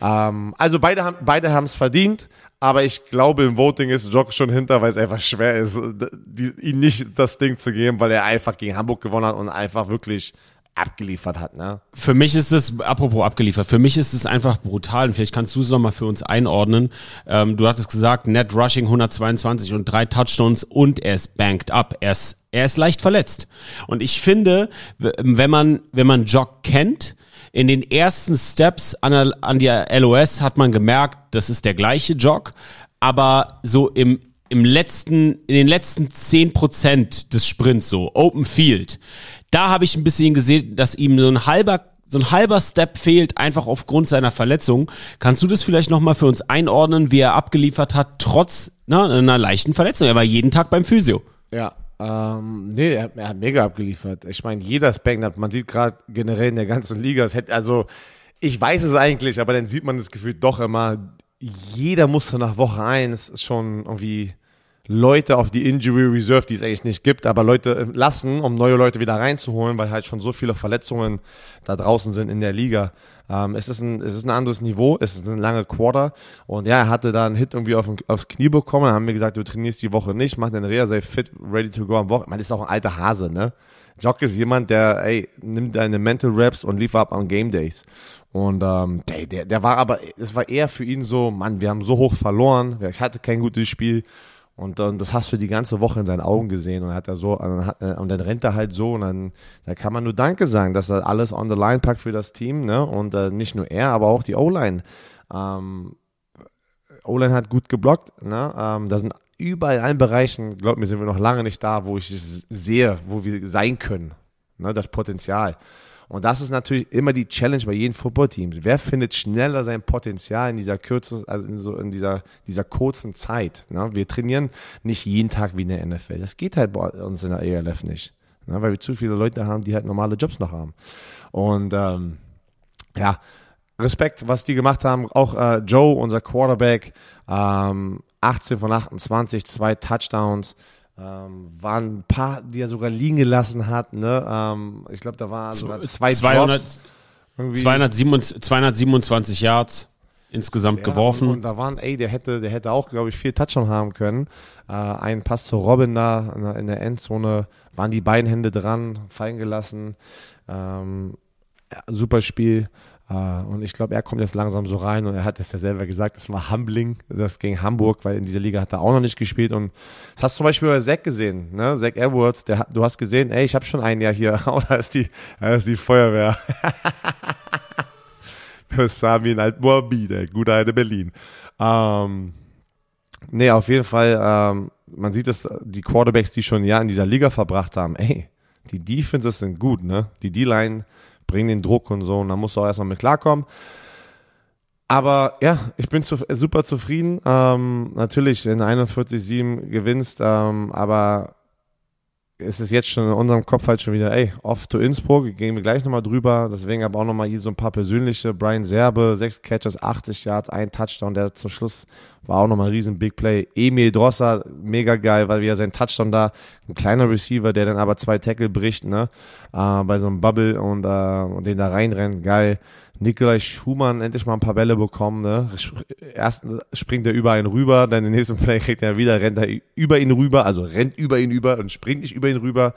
Ähm, also beide haben beide es verdient, aber ich glaube im Voting ist Jock schon hinter, weil es einfach schwer ist, die, ihm nicht das Ding zu geben, weil er einfach gegen Hamburg gewonnen hat und einfach wirklich abgeliefert hat, ne? Für mich ist es, apropos abgeliefert, für mich ist es einfach brutal und vielleicht kannst du es nochmal für uns einordnen. Ähm, du hattest gesagt, Net Rushing 122 und drei Touchdowns und er ist banked up. Er ist, er ist leicht verletzt. Und ich finde, wenn man, wenn man Jock kennt, in den ersten Steps an der, an der LOS hat man gemerkt, das ist der gleiche Jog, aber so im, im letzten, in den letzten zehn Prozent des Sprints so, Open Field, da habe ich ein bisschen gesehen, dass ihm so ein halber so ein halber Step fehlt, einfach aufgrund seiner Verletzung. Kannst du das vielleicht nochmal für uns einordnen, wie er abgeliefert hat, trotz ne, einer leichten Verletzung? Er war jeden Tag beim Physio. Ja, ähm, nee, er, er, hat mega abgeliefert. Ich meine, jeder Spank hat, man sieht gerade generell in der ganzen Liga, es hätte, also, ich weiß es eigentlich, aber dann sieht man das Gefühl doch immer, jeder musste nach Woche eins schon irgendwie Leute auf die Injury Reserve, die es eigentlich nicht gibt, aber Leute äh, lassen, um neue Leute wieder reinzuholen, weil halt schon so viele Verletzungen da draußen sind in der Liga. Ähm, es, ist ein, es ist ein anderes Niveau, es ist ein lange Quarter und ja, er hatte da einen Hit irgendwie auf, aufs Knie bekommen, dann haben wir gesagt, du trainierst die Woche nicht, mach den Reha, sei fit, ready to go am Woche. Man ist auch ein alter Hase, ne? Jock ist jemand, der, ey, nimmt deine Mental Raps und lief ab an Game Days. Und ähm, der, der, der war aber, es war eher für ihn so, Mann, wir haben so hoch verloren, ich hatte kein gutes Spiel und dann, das hast du die ganze Woche in seinen Augen gesehen und hat er so, äh, und dann rennt er halt so und dann, da kann man nur Danke sagen, dass er alles on the line packt für das Team, ne? Und äh, nicht nur er, aber auch die O-Line. Ähm, O-Line hat gut geblockt, ne? Ähm, da sind überall in allen Bereichen, glaub mir, sind wir noch lange nicht da, wo ich sehe, wo wir sein können, ne? Das Potenzial. Und das ist natürlich immer die Challenge bei jedem Footballteam. Wer findet schneller sein Potenzial in dieser Kürze, also in, so, in dieser, dieser kurzen Zeit? Ne? Wir trainieren nicht jeden Tag wie in der NFL. Das geht halt bei uns in der ELF nicht. Ne? Weil wir zu viele Leute haben, die halt normale Jobs noch haben. Und ähm, ja, Respekt, was die gemacht haben. Auch äh, Joe, unser Quarterback, ähm, 18 von 28, zwei Touchdowns. Ähm, waren ein paar, die er sogar liegen gelassen hat. Ne? Ähm, ich glaube, da waren sogar zwei 200, Drops. 227, 227 Yards insgesamt ja, geworfen. Und, da waren, ey, der hätte, der hätte auch, glaube ich, vier Touchdown haben können. Äh, ein Pass zu Robin da in der Endzone, waren die beiden Hände dran, fallen gelassen. Ähm, ja, super Spiel. Uh, und ich glaube, er kommt jetzt langsam so rein und er hat es ja selber gesagt, es war Humbling, das gegen Hamburg, weil in dieser Liga hat er auch noch nicht gespielt. Und das hast du zum Beispiel bei Zack gesehen, ne? Zack Edwards, der, du hast gesehen, ey, ich habe schon ein Jahr hier, oh, da ist die, da ist die Feuerwehr. Samin Altmoabi, der gute alte Berlin. Ähm, nee, auf jeden Fall, ähm, man sieht es, die Quarterbacks, die schon ein Jahr in dieser Liga verbracht haben, ey, die Defenses sind gut, ne? Die D-Line bringen den Druck und so und da musst du auch erstmal mit klarkommen. Aber ja, ich bin zu, super zufrieden. Ähm, natürlich, du 41-7 gewinnst, ähm, aber es ist jetzt schon in unserem Kopf halt schon wieder, ey, off to Innsbruck, gehen wir gleich nochmal drüber. Deswegen aber auch nochmal hier so ein paar persönliche. Brian Serbe, sechs Catches, 80 Yards, ein Touchdown, der zum Schluss war auch nochmal ein riesen Big Play. Emil Drosser, mega geil, weil ja sein Touchdown da, ein kleiner Receiver, der dann aber zwei Tackle bricht, ne, äh, bei so einem Bubble und, äh, und den da reinrennt, geil. Nikolai Schumann endlich mal ein paar Bälle bekommen. Ne? Erst springt er über ihn rüber, dann den nächsten Play kriegt er wieder, rennt er über ihn rüber, also rennt über ihn über und springt nicht über ihn rüber.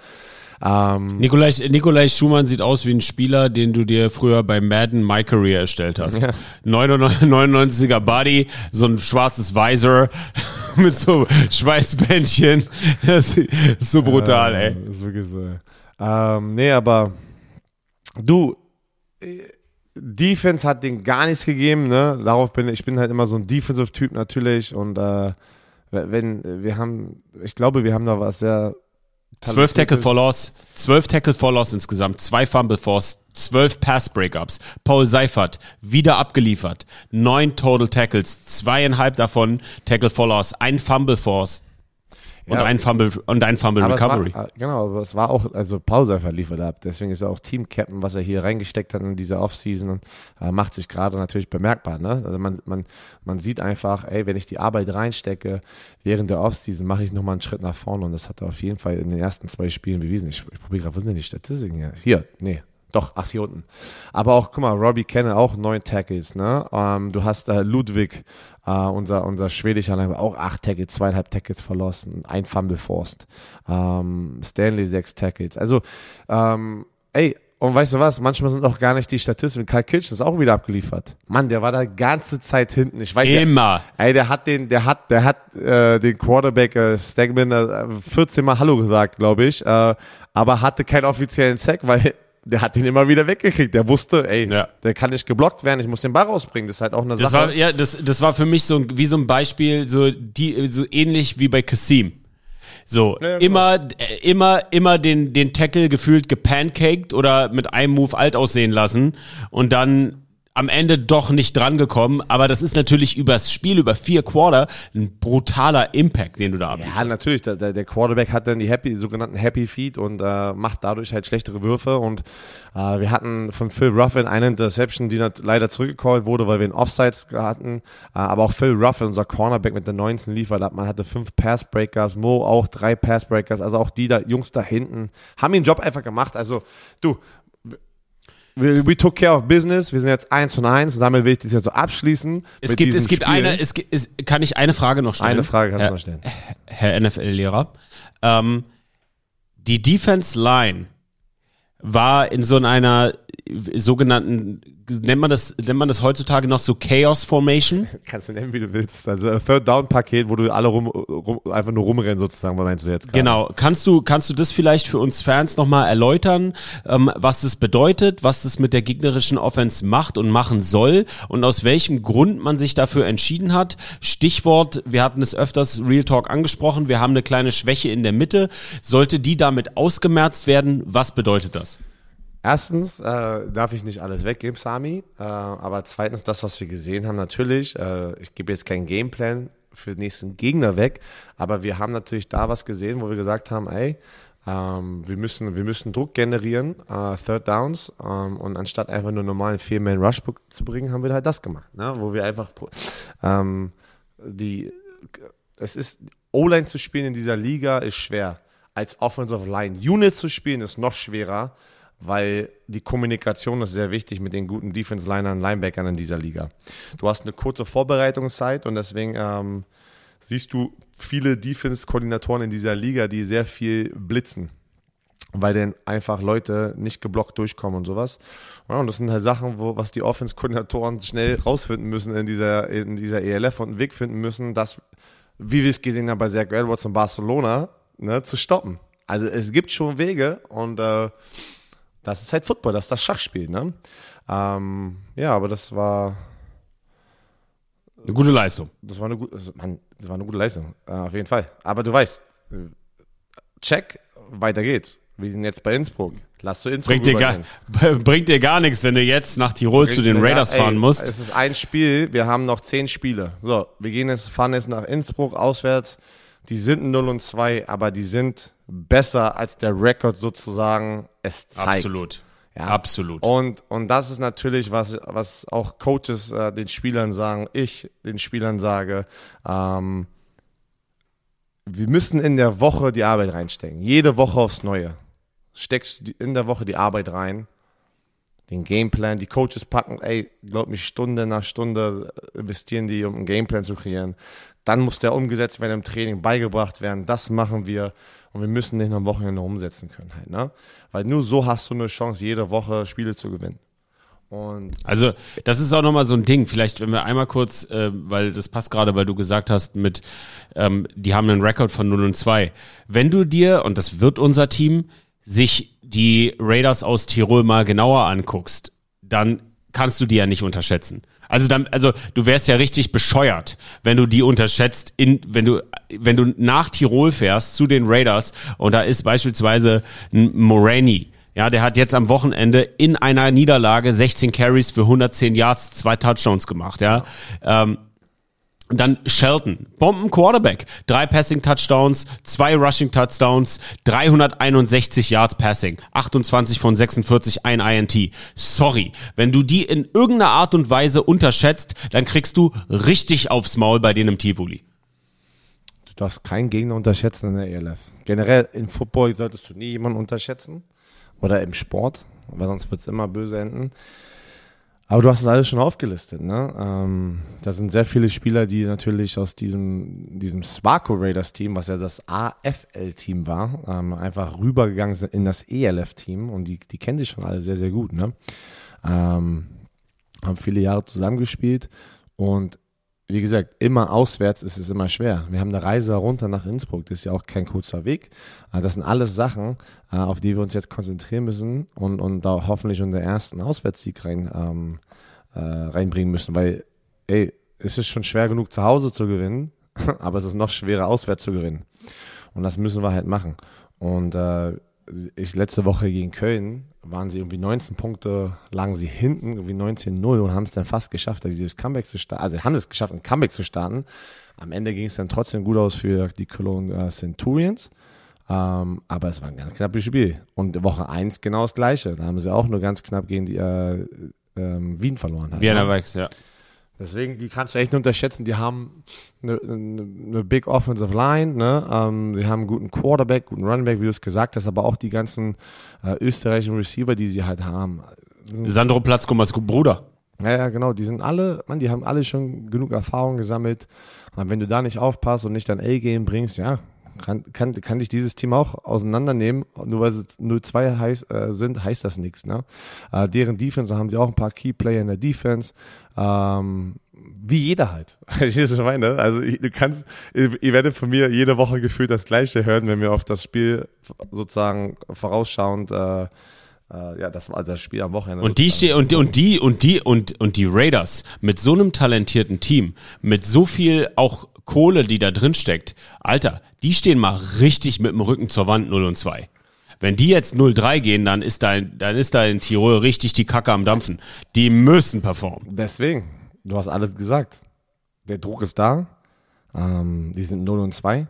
Ähm, Nikolai, Nikolai Schumann sieht aus wie ein Spieler, den du dir früher bei Madden My Career erstellt hast. Ja. 99er Body, so ein schwarzes Visor mit so Schweißbändchen. Das ist so brutal, äh, ey. Das ist wirklich so. Ähm, nee, aber du, Defense hat den gar nichts gegeben, ne? Darauf bin ich bin halt immer so ein Defensive-Typ natürlich und äh, wenn wir haben, ich glaube, wir haben da was sehr 12 Tackle for Loss, 12 Tackle for Loss insgesamt, zwei Fumble Force, 12 Pass Breakups. Paul Seifert wieder abgeliefert, neun Total Tackles, zweieinhalb davon Tackle for Loss, ein Fumble Force, und Ja, ein Fumble und ein Fumble Recovery. War, äh, genau, aber es war auch, also Paul Seifert liefert ab. Deswegen ist er auch Team-Captain, was er hier reingesteckt hat in diese Offseason und äh, macht sich gerade natürlich bemerkbar. Ne? Also man, man, man sieht einfach, ey, wenn ich die Arbeit reinstecke während der Offseason, mache ich nochmal einen Schritt nach vorne und das hat er auf jeden Fall in den ersten zwei Spielen bewiesen. Ich, ich probiere gerade, wo sind denn die Statistiken hier? Hier, nee. Doch, ach, hier unten. Aber auch, guck mal, Robbie Kenne auch neun Tackles, ne? Ähm, du hast äh, Ludwig, äh, unser, unser schwedischer Linebacker, auch acht Tackles, zweieinhalb Tackles verloren, ein Fumble forced. Ähm, Stanley sechs Tackles. Also, ähm, ey, und weißt du was, manchmal sind auch gar nicht die Statistiken. Karl Kitchen ist auch wieder abgeliefert. Mann, der war da ganze Zeit hinten. Ich weiß der- Immer. Ey, der hat den, der hat, der hat äh, den Quarterback äh, Stegman äh, 14 Mal Hallo gesagt, glaube ich, äh, aber hatte keinen offiziellen Sack, weil der hat den immer wieder weggekriegt. Der wusste, ey, Ja. der kann nicht geblockt werden, ich muss den Ball rausbringen. Das ist halt auch eine Das Sache. war, ja, das, das war für mich so ein- wie so ein Beispiel, so die, so ähnlich wie bei Kasim. So, Ja, immer, äh, immer, immer den, den Tackle gefühlt gepancaked oder mit einem Move alt aussehen lassen und dann am Ende doch nicht drangekommen. Aber das ist natürlich übers Spiel, über vier Quarter, ein brutaler Impact, den du da ja, ablieferst. natürlich. Der, der Quarterback hat dann die Happy, sogenannten Happy Feet und äh, macht dadurch halt schlechtere Würfe. Und äh, wir hatten von Phil Ruffin eine Interception, die leider zurückgecallt wurde, weil wir einen Offsides hatten. Äh, aber auch Phil Ruffin, unser Cornerback mit der 19 liefert ab. Man hatte fünf Pass Breakups, Mo auch drei Pass Breakups. Also auch die da, Jungs da hinten haben ihren Job einfach gemacht. Also du, we, we took care of business. Wir sind jetzt eins von eins. Und damit will ich das jetzt so abschließen. es gibt, es gibt Spiel. eine, es, es, kann ich eine Frage noch stellen? Eine Frage kannst Herr- du noch stellen. Herr NFL-Lehrer. Ähm, die Defense Line war in so einer sogenannten, nennt man das, nennt man das heutzutage noch so Chaos Formation? Kannst du nennen, wie du willst. Also ein Third Down Paket, wo du alle rum, rum einfach nur rumrennen sozusagen, was meinst du jetzt gerade? Genau. Kannst du, kannst du das vielleicht für uns Fans nochmal erläutern, ähm, was das bedeutet, was das mit der gegnerischen Offense macht und machen soll und aus welchem Grund man sich dafür entschieden hat? Stichwort, wir hatten es öfters Real Talk angesprochen, wir haben eine kleine Schwäche in der Mitte. Sollte die damit ausgemerzt werden, was bedeutet das? Erstens äh, darf ich nicht alles weggeben, Sami. Äh, aber zweitens, das, was wir gesehen haben, natürlich. Äh, ich gebe jetzt keinen Gameplan für den nächsten Gegner weg, aber wir haben natürlich da was gesehen, wo wir gesagt haben, ey, ähm, wir, müssen, wir müssen Druck generieren, äh, Third Downs, ähm, und anstatt einfach nur normalen Vier-Man-Rush zu bringen, haben wir halt das gemacht, ne? wo wir einfach ähm, die, es ist, O-Line zu spielen in dieser Liga ist schwer. Als Offensive Line Unit zu spielen ist noch schwerer, weil die Kommunikation ist sehr wichtig mit den guten Defense-Linern und Linebackern in dieser Liga. Du hast eine kurze Vorbereitungszeit und deswegen ähm, siehst du viele Defense-Koordinatoren in dieser Liga, die sehr viel blitzen weil dann einfach Leute nicht geblockt durchkommen und sowas. Ja, und das sind halt Sachen, wo, was die Offense-Koordinatoren schnell rausfinden müssen in dieser, in dieser ELF und einen Weg finden müssen, das, wie wir es gesehen haben bei Zach Edwards in Barcelona, ne, zu stoppen. Also es gibt schon Wege und äh, das ist halt Football, das ist das Schachspiel, ne? Ähm, ja, aber das war, Eine gute Leistung. das war eine gute, Mann, das war eine gute Leistung, äh, auf jeden Fall. Aber du weißt, äh, check, weiter geht's. Wir sind jetzt bei Innsbruck. Lass du Innsbruck Bringt dir, gar, bringt dir gar nichts, wenn du jetzt nach Tirol zu den Raiders Ey, fahren musst. Es ist ein Spiel, wir haben noch zehn Spiele. So, wir gehen jetzt, fahren jetzt nach Innsbruck auswärts. Die sind 0 und 2, aber die sind besser als der Rekord sozusagen es zeigt. Absolut. Ja. Absolut. Und, und das ist natürlich, was, was auch Coaches äh, den Spielern sagen, ich den Spielern sage, ähm, wir müssen in der Woche die Arbeit reinstecken. Jede Woche aufs Neue. Steckst du in der Woche die Arbeit rein, den Gameplan, die Coaches packen, ey, glaub mir, Stunde nach Stunde investieren die, um einen Gameplan zu kreieren. Dann muss der umgesetzt werden im Training, beigebracht werden. Das machen wir. Und wir müssen den am Wochenende umsetzen können halt, ne? Weil nur so hast du eine Chance, jede Woche Spiele zu gewinnen. Und Also, das ist auch nochmal so ein Ding. Vielleicht, wenn wir einmal kurz, äh, weil das passt gerade, weil du gesagt hast, mit, ähm, die haben einen Rekord von 0 und 2. Wenn du dir, und das wird unser Team, sich die Raiders aus Tirol mal genauer anguckst, dann kannst du die ja nicht unterschätzen. Also dann, also du wärst ja richtig bescheuert, wenn du die unterschätzt, in, wenn du, wenn du nach Tirol fährst zu den Raiders und da ist beispielsweise ein Moraney. Ja, der hat jetzt am Wochenende in einer Niederlage 16 Carries für 110 Yards, zwei Touchdowns gemacht, ja. Ähm, dann Shelton, Bomben Quarterback, drei Passing Touchdowns, zwei Rushing Touchdowns, 361 Yards Passing, 28 von 46, ein INT. Sorry, wenn du die in irgendeiner Art und Weise unterschätzt, dann kriegst du richtig aufs Maul bei denen im Tivoli. Du darfst keinen Gegner unterschätzen in der ELF. Generell im Football solltest du nie jemanden unterschätzen oder im Sport, weil sonst wird es immer böse enden. Aber du hast es alles schon aufgelistet, ne? Ähm, da sind sehr viele Spieler, die natürlich aus diesem, diesem Sparko Raiders Team, was ja das AFL-Team war, ähm, einfach rübergegangen sind in das ELF-Team und die, die kennen sich schon alle sehr, sehr gut, ne? Ähm, haben viele Jahre zusammengespielt und wie gesagt, immer auswärts ist es immer schwer. Wir haben eine Reise runter nach Innsbruck, das ist ja auch kein kurzer Weg. Äh, das sind alles Sachen, äh, auf die wir uns jetzt konzentrieren müssen und, und da hoffentlich unseren ersten Auswärtssieg rein, ähm, äh, reinbringen müssen, weil, ey, es ist schon schwer genug zu Hause zu gewinnen, aber es ist noch schwerer auswärts zu gewinnen. Und das müssen wir halt machen. Und äh, ich letzte Woche gegen Köln waren sie irgendwie 19 Punkte, lagen sie hinten, irgendwie 19-0 und haben es dann fast geschafft, dieses Comeback zu starten. Also haben es geschafft, ein Comeback zu starten. Am Ende ging es dann trotzdem gut aus für die Cologne äh, Centurions. Ähm, aber es war ein ganz knappes Spiel. Und Woche 1 genau das gleiche. Da haben sie auch nur ganz knapp gegen die äh, äh, Wien verloren. Halt, Wiener Weichs, ja. Deswegen, die kannst du echt nicht unterschätzen. Die haben eine, eine, eine Big Offensive Line, ne? Ähm, sie haben einen guten Quarterback, guten Runback, wie du es gesagt hast, aber auch die ganzen äh, österreichischen Receiver, die sie halt haben. Sandro Platzkummers Bruder. Ja, ja, genau. Die sind alle, man, die haben alle schon genug Erfahrung gesammelt. Und wenn du da nicht aufpasst und nicht dein A-Game bringst, ja, kann, kann, kann dich dieses Team auch auseinandernehmen. Nur weil sie 0-2 heiß, äh, sind, heißt das nichts. Ne? Äh, deren Defense, da haben sie auch ein paar Key Player in der Defense. Ähm, wie jeder halt. Ich meine. Also ich, du kannst, ihr, ihr werdet von mir jede Woche gefühlt das Gleiche hören, wenn wir auf das Spiel sozusagen vorausschauend äh, äh, ja, das war das Spiel am Wochenende. Und die stehen und, und die und die und und die Raiders mit so einem talentierten Team, mit so viel auch Kohle, die da drin steckt, Alter, die stehen mal richtig mit dem Rücken zur Wand 0 und 2. Wenn die jetzt 0-3 gehen, dann ist da, dann ist da in Tirol richtig die Kacke am Dampfen. Die müssen performen. Deswegen, du hast alles gesagt. Der Druck ist da. Ähm, die sind 0 und 2.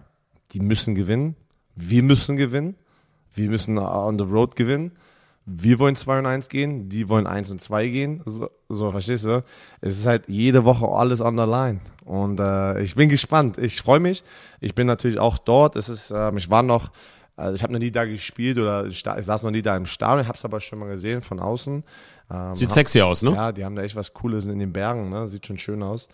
Die müssen gewinnen. Wir müssen gewinnen. Wir müssen on the road gewinnen wir wollen 2 und 1 gehen, die wollen 1 und 2 gehen. So, so, verstehst du? Es ist halt jede Woche alles on the line. Und äh, ich bin gespannt. Ich freue mich. Ich bin natürlich auch dort. Es ist, äh, ich war noch, also ich habe noch nie da gespielt oder ich saß noch nie da im Stadion, habe es aber schon mal gesehen von außen. Ähm, Sieht hab, sexy aus, ne? Ja, die haben da echt was Cooles in den Bergen, ne? Sieht schon schön aus.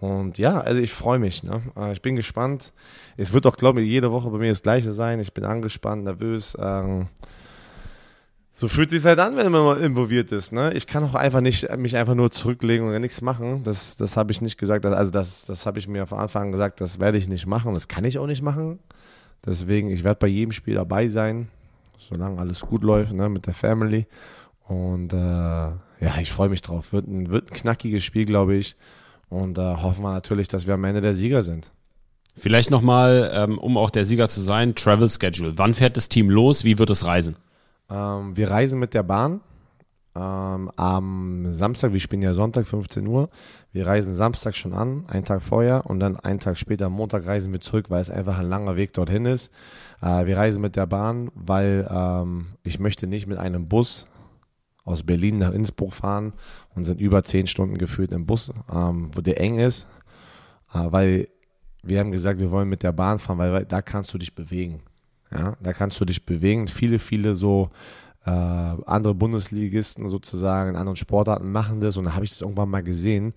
Und ja, also ich freue mich. Ne? Äh, ich bin gespannt. Es wird auch, glaube ich, jede Woche bei mir das Gleiche sein. Ich bin angespannt, nervös. Ähm, so fühlt sich halt an, wenn man mal involviert ist. Ne? Ich kann auch einfach nicht mich einfach nur zurücklegen und nichts machen. Das, das habe ich nicht gesagt. Also das, das habe ich mir von Anfang an gesagt, das werde ich nicht machen. Das kann ich auch nicht machen. Deswegen, ich werde bei jedem Spiel dabei sein, solange alles gut läuft ne, mit der Family. Und äh, ja, ich freue mich drauf. Wird ein, wird ein knackiges Spiel, glaube ich. Und äh, hoffen wir natürlich, dass wir am Ende der Sieger sind. Vielleicht nochmal, ähm, um auch der Sieger zu sein, Travel Schedule. Wann fährt das Team los? Wie wird es reisen? Ähm, wir reisen mit der Bahn ähm, am Samstag, wir spielen ja Sonntag, 15 Uhr. Wir reisen Samstag schon an, einen Tag vorher und dann einen Tag später, Montag, reisen wir zurück, weil es einfach ein langer Weg dorthin ist. Äh, wir reisen mit der Bahn, weil ähm, ich möchte nicht mit einem Bus aus Berlin nach Innsbruck fahren und sind über 10 Stunden geführt im Bus, ähm, wo der eng ist, äh, weil wir haben gesagt, wir wollen mit der Bahn fahren, weil, weil da kannst du dich bewegen. Ja, da kannst du dich bewegen. Viele, viele so äh, andere Bundesligisten sozusagen in anderen Sportarten machen das und da habe ich das irgendwann mal gesehen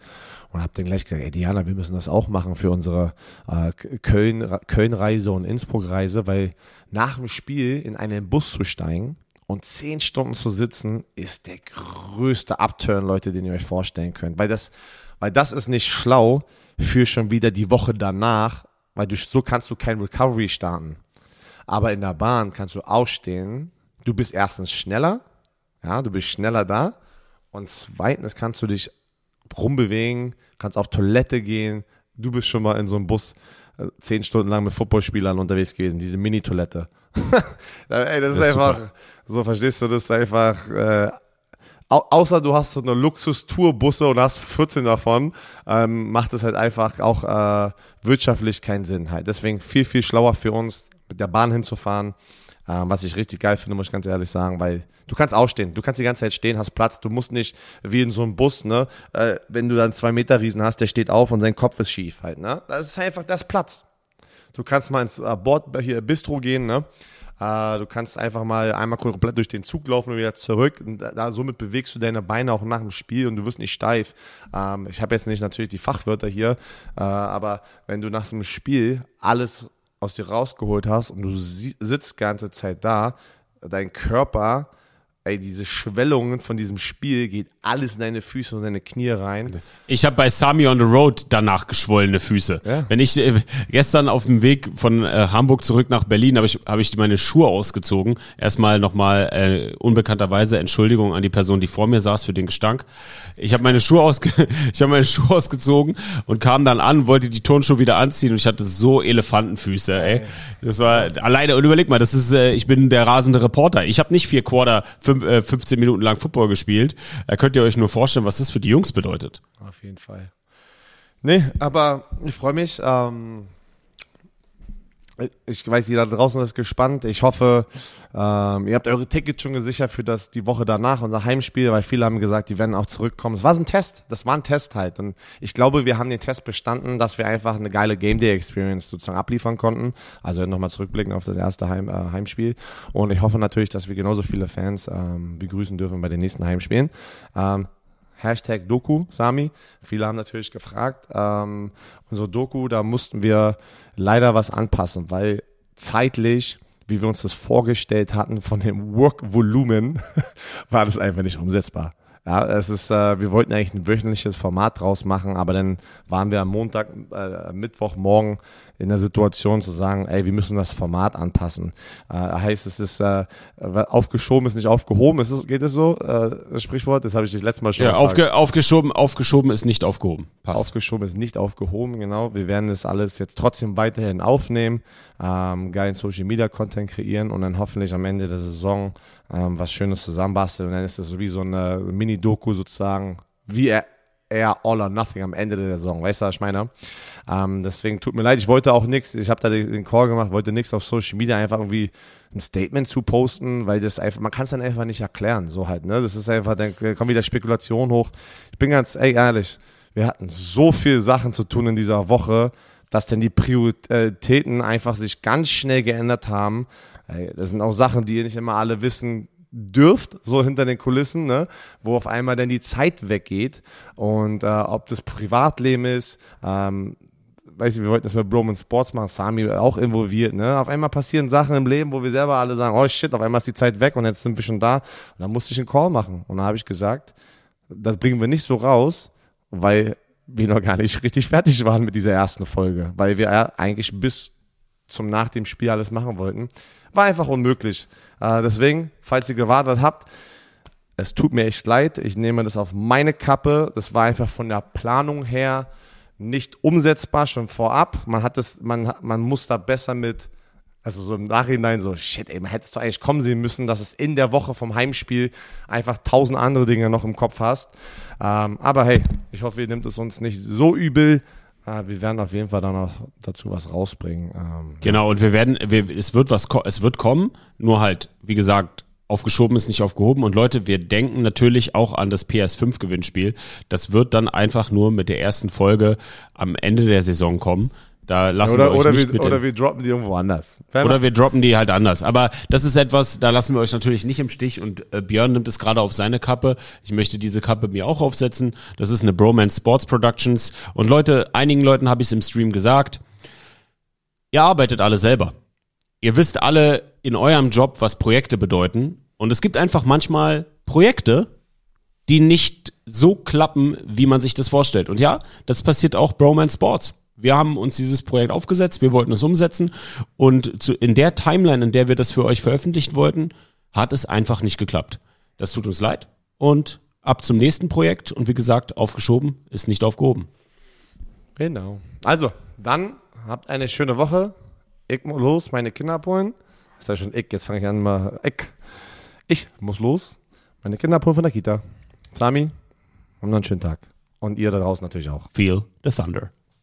und habe dann gleich gesagt, ey Diana, wir müssen das auch machen für unsere äh, Köln, Köln-Reise und Innsbruck-Reise, weil nach dem Spiel in einen Bus zu steigen und zehn Stunden zu sitzen, ist der größte Upturn, Leute, den ihr euch vorstellen könnt. Weil das, weil das ist nicht schlau für schon wieder die Woche danach, weil du, so kannst du kein Recovery starten. Aber in der Bahn kannst du aufstehen. Du bist erstens schneller. Ja, du bist schneller da. Und zweitens kannst du dich rumbewegen, kannst auf Toilette gehen. Du bist schon mal in so einem Bus äh, zehn Stunden lang mit Footballspielern unterwegs gewesen, diese Mini-Toilette. Ey, das ist Das ist einfach, super. so verstehst du, das ist einfach, äh, au außer du hast so eine Luxus-Tour-Busse und hast 14 davon, ähm, macht es halt einfach auch äh, wirtschaftlich keinen Sinn halt. Deswegen viel, viel schlauer für uns, der Bahn hinzufahren. Ähm, was ich richtig geil finde, muss ich ganz ehrlich sagen, weil du kannst ausstehen, du kannst die ganze Zeit stehen, hast Platz, du musst nicht wie in so einem Bus, ne, äh, wenn du dann zwei Meter Riesen hast, der steht auf und sein Kopf ist schief halt, ne. Das ist einfach das Platz. Du kannst mal ins äh, Bord hier Bistro gehen, ne? Äh, du kannst einfach mal einmal komplett durch den Zug laufen und wieder zurück. Und da, da, somit bewegst du deine Beine auch nach dem Spiel und du wirst nicht steif. Ähm, ich habe jetzt nicht natürlich die Fachwörter hier, äh, aber wenn du nach so einem Spiel alles aus dir rausgeholt hast und du si sitzt die ganze Zeit da, dein Körper, ey, diese Schwellungen von diesem Spiel geht alles in deine Füße und deine Knie rein. Ich habe bei Sami on the Road danach geschwollene Füße. Ja. Wenn ich äh, gestern auf dem Weg von äh, Hamburg zurück nach Berlin habe ich habe ich meine Schuhe ausgezogen. Erstmal nochmal äh, unbekannterweise Entschuldigung an die Person, die vor mir saß für den Gestank. Ich habe meine Schuhe ausge ich habe meine Schuhe ausgezogen und kam dann an, wollte die Turnschuhe wieder anziehen und ich hatte so Elefantenfüße, ey. Das war alleine und überleg mal, das ist äh, ich bin der rasende Reporter. Ich habe nicht vier Quarter fünf, äh, 15 Minuten lang Football gespielt. Da könnt ihr euch nur vorstellen, was das für die Jungs bedeutet. Auf jeden Fall. Nee, aber ich freue mich. Ähm, ich weiß, jeder draußen ist gespannt. Ich hoffe, ähm, ihr habt eure Tickets schon gesichert für das die Woche danach, unser Heimspiel, weil viele haben gesagt, die werden auch zurückkommen. Es war ein Test. Das war ein Test halt. Und ich glaube, wir haben den Test bestanden, dass wir einfach eine geile Game Day Experience sozusagen abliefern konnten. Also nochmal zurückblicken auf das erste Heim, äh, Heimspiel. Und ich hoffe natürlich, dass wir genauso viele Fans ähm, begrüßen dürfen bei den nächsten Heimspielen. Ähm, Hashtag Doku, Sami. Viele haben natürlich gefragt. Ähm, unsere Doku, da mussten wir leider was anpassen, weil zeitlich, wie wir uns das vorgestellt hatten, von dem Workvolumen, war das einfach nicht umsetzbar. Ja, es ist, äh, wir wollten eigentlich ein wöchentliches Format draus machen, aber dann waren wir am Montag, äh, Mittwochmorgen in der Situation zu sagen, ey, wir müssen das Format anpassen. Äh, heißt, es ist äh, aufgeschoben, ist nicht aufgehoben. Ist es, geht es so? Äh, Sprichwort? Das habe ich dich letztes Mal schon Ja, aufge, aufgeschoben, aufgeschoben ist nicht aufgehoben. Passt. Aufgeschoben ist nicht aufgehoben, genau. Wir werden das alles jetzt trotzdem weiterhin aufnehmen, ähm, geilen Social Media Content kreieren und dann hoffentlich am Ende der Saison ähm, was Schönes zusammenbasteln. Und dann ist das so wie so eine Mini-Doku sozusagen, wie er eher all or nothing am Ende der Saison. Weißt du, was ich meine? Ähm, deswegen tut mir leid, ich wollte auch nichts, ich habe da den, Call gemacht, wollte nichts auf Social Media einfach irgendwie ein Statement zu posten, weil das einfach, man kann es dann einfach nicht erklären, so halt, ne? Das ist einfach, dann kommt wieder Spekulation hoch. Ich bin ganz ey, ehrlich, wir hatten so viel Sachen zu tun in dieser Woche, dass denn die Prioritäten einfach sich ganz schnell geändert haben. Das sind auch Sachen, die ihr nicht immer alle wissen dürft, so hinter den Kulissen, ne? wo auf einmal dann die Zeit weggeht und äh, ob das Privatleben ist, ähm, weiß ich, wir wollten das mit Broman Sports machen, Sami auch involviert, ne? Auf einmal passieren Sachen im Leben, wo wir selber alle sagen, oh shit, auf einmal ist die Zeit weg und jetzt sind wir schon da. Und dann musste ich einen Call machen. Und dann habe ich gesagt, das bringen wir nicht so raus, weil wir noch gar nicht richtig fertig waren mit dieser ersten Folge, weil wir eigentlich bis zum nach dem Spiel alles machen wollten. War einfach unmöglich. Äh, deswegen, falls ihr gewartet habt, es tut mir echt leid. Ich nehme das auf meine Kappe. Das war einfach von der Planung her nicht umsetzbar schon vorab. Man hat das, man, man muss da besser mit, also so im Nachhinein so, shit, ey, man hättest du eigentlich kommen sehen müssen, dass es in der Woche vom Heimspiel einfach tausend andere Dinge noch im Kopf hast. Ähm, aber hey, ich hoffe, ihr nehmt es uns nicht so übel. Äh, wir werden auf jeden Fall dann noch dazu was rausbringen. Ähm, Genau, und wir werden, wir, es wird was, es wird kommen, nur halt, wie gesagt, aufgeschoben ist nicht aufgehoben. Und Leute, wir denken natürlich auch an das PS5-Gewinnspiel. Das wird dann einfach nur mit der ersten Folge am Ende der Saison kommen. Da lassen wir oder, euch oder, nicht wir, mit oder wir droppen die irgendwo anders. Oder wir droppen die halt anders. Aber das ist etwas, da lassen wir euch natürlich nicht im Stich. Und äh, Björn nimmt es gerade auf seine Kappe. Ich möchte diese Kappe mir auch aufsetzen. Das ist eine Bromance Sports Productions. Und Leute, einigen Leuten habe ich es im Stream gesagt. Ihr arbeitet alle selber. Ihr wisst alle in eurem Job, was Projekte bedeuten. Und es gibt einfach manchmal Projekte, die nicht so klappen, wie man sich das vorstellt. Und ja, das passiert auch Bromance Sports. Wir haben uns dieses Projekt aufgesetzt, wir wollten es umsetzen und zu, in der Timeline, in der wir das für euch veröffentlicht wollten, hat es einfach nicht geklappt. Das tut uns leid und ab zum nächsten Projekt und wie gesagt, aufgeschoben ist nicht aufgehoben. Genau. Also, dann habt eine schöne Woche. Ich muss los, meine Kinder abholen. Das heißt schon ich, jetzt fange ich an mal. Ich. Ich muss los, meine Kinder abholen von der Kita. Sami, haben noch einen schönen Tag. Und ihr da draußen natürlich auch. Feel the thunder.